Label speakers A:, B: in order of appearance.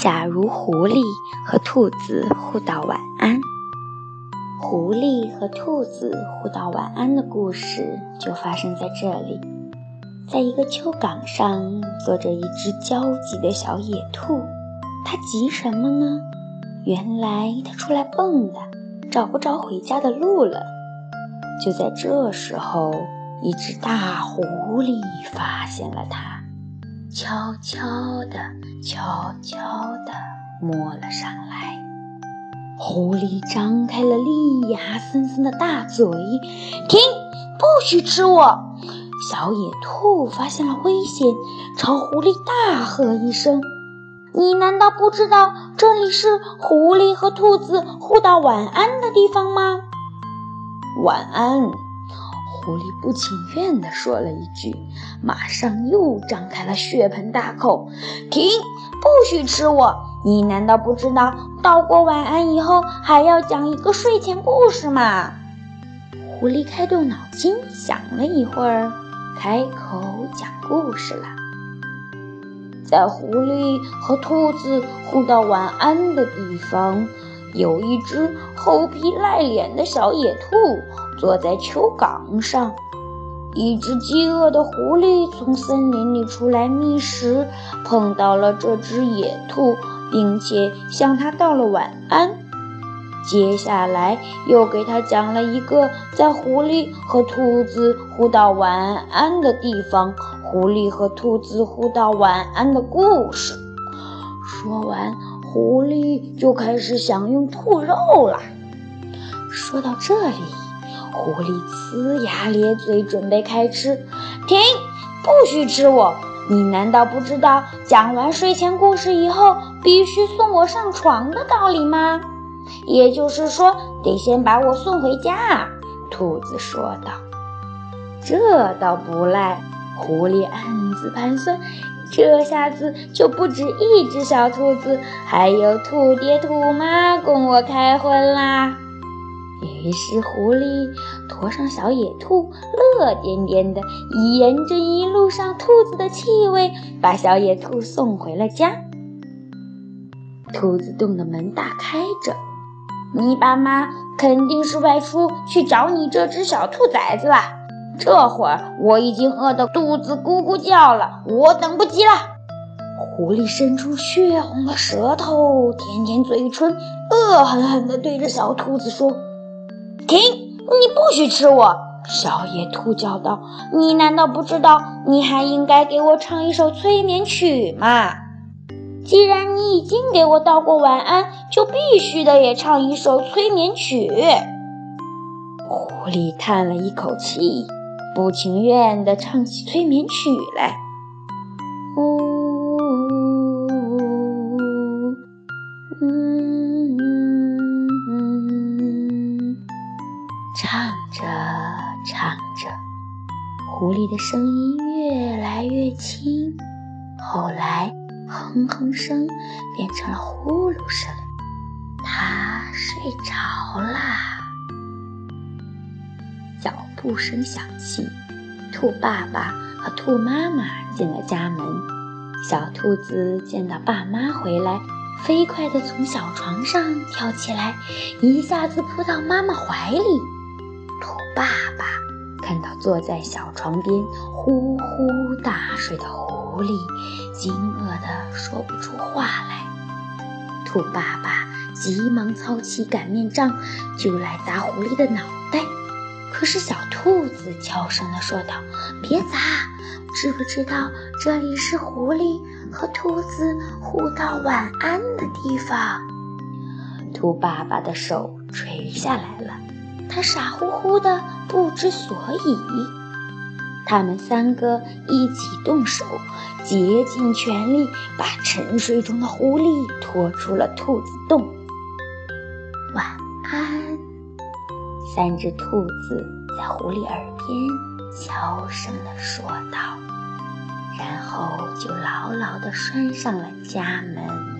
A: 假如狐狸和兔子互道晚安，狐狸和兔子互道晚安的故事就发生在这里。在一个丘岗上，坐着一只焦急的小野兔。它急什么呢？原来它出来蹦的，找不着回家的路了。就在这时候，一只大狐狸发现了它。悄悄地，悄悄地摸了上来。狐狸张开了利牙森森的大嘴，停！不许吃我！小野兔发现了危险，朝狐狸大喝一声：“你难道不知道这里是狐狸和兔子互道晚安的地方吗？”
B: 晚安。狐狸不情愿地说了一句，马上又张开了血盆大口。
A: 停！不许吃我！你难道不知道道过晚安以后还要讲一个睡前故事吗？狐狸开动脑筋想了一会儿，开口讲故事了。
B: 在狐狸和兔子互道晚安的地方。有一只厚皮赖脸的小野兔坐在丘岗上，一只饥饿的狐狸从森林里出来觅食，碰到了这只野兔，并且向它道了晚安。接下来又给它讲了一个在狐狸和兔子互道晚安的地方，狐狸和兔子互道晚安的故事。说完。狐狸就开始享用兔肉了。
A: 说到这里，狐狸呲牙咧嘴，准备开吃。停！不许吃我！你难道不知道讲完睡前故事以后必须送我上床的道理吗？也就是说，得先把我送回家。兔子说道。这倒不赖。狐狸暗自盘算。这下子就不止一只小兔子，还有兔爹兔妈供我开荤啦。于是狐狸驮上小野兔，乐颠颠的沿着一路上兔子的气味，把小野兔送回了家。兔子洞的门大开着，你爸妈肯定是外出去找你这只小兔崽子了。这会儿我已经饿得肚子咕咕叫了，我等不及了。狐狸伸出血红的舌头，舔舔嘴唇，恶狠狠地对着小兔子说：“停！你不许吃我！”小野兔叫道：“你难道不知道，你还应该给我唱一首催眠曲吗？既然你已经给我道过晚安，就必须得也唱一首催眠曲。”狐狸叹了一口气。不情愿地唱起催眠曲来，呜呜呜呜，嗯，唱着唱着，狐狸的声音越来越轻，后来哼哼声变成了呼噜声，它睡着啦。不声响起，兔爸爸和兔妈妈进了家门。小兔子见到爸妈回来，飞快地从小床上跳起来，一下子扑到妈妈怀里。兔爸爸看到坐在小床边呼呼大睡的狐狸，惊愕地说不出话来。兔爸爸急忙操起擀面杖，就来砸狐狸的脑袋。可是小兔子悄声地说道：“别砸，知不知道这里是狐狸和兔子互道晚安的地方？”兔爸爸的手垂下来了，他傻乎乎的不知所以。他们三个一起动手，竭尽全力把沉睡中的狐狸拖出了兔子洞。三只兔子在狐狸耳边悄声地说道，然后就牢牢地拴上了家门。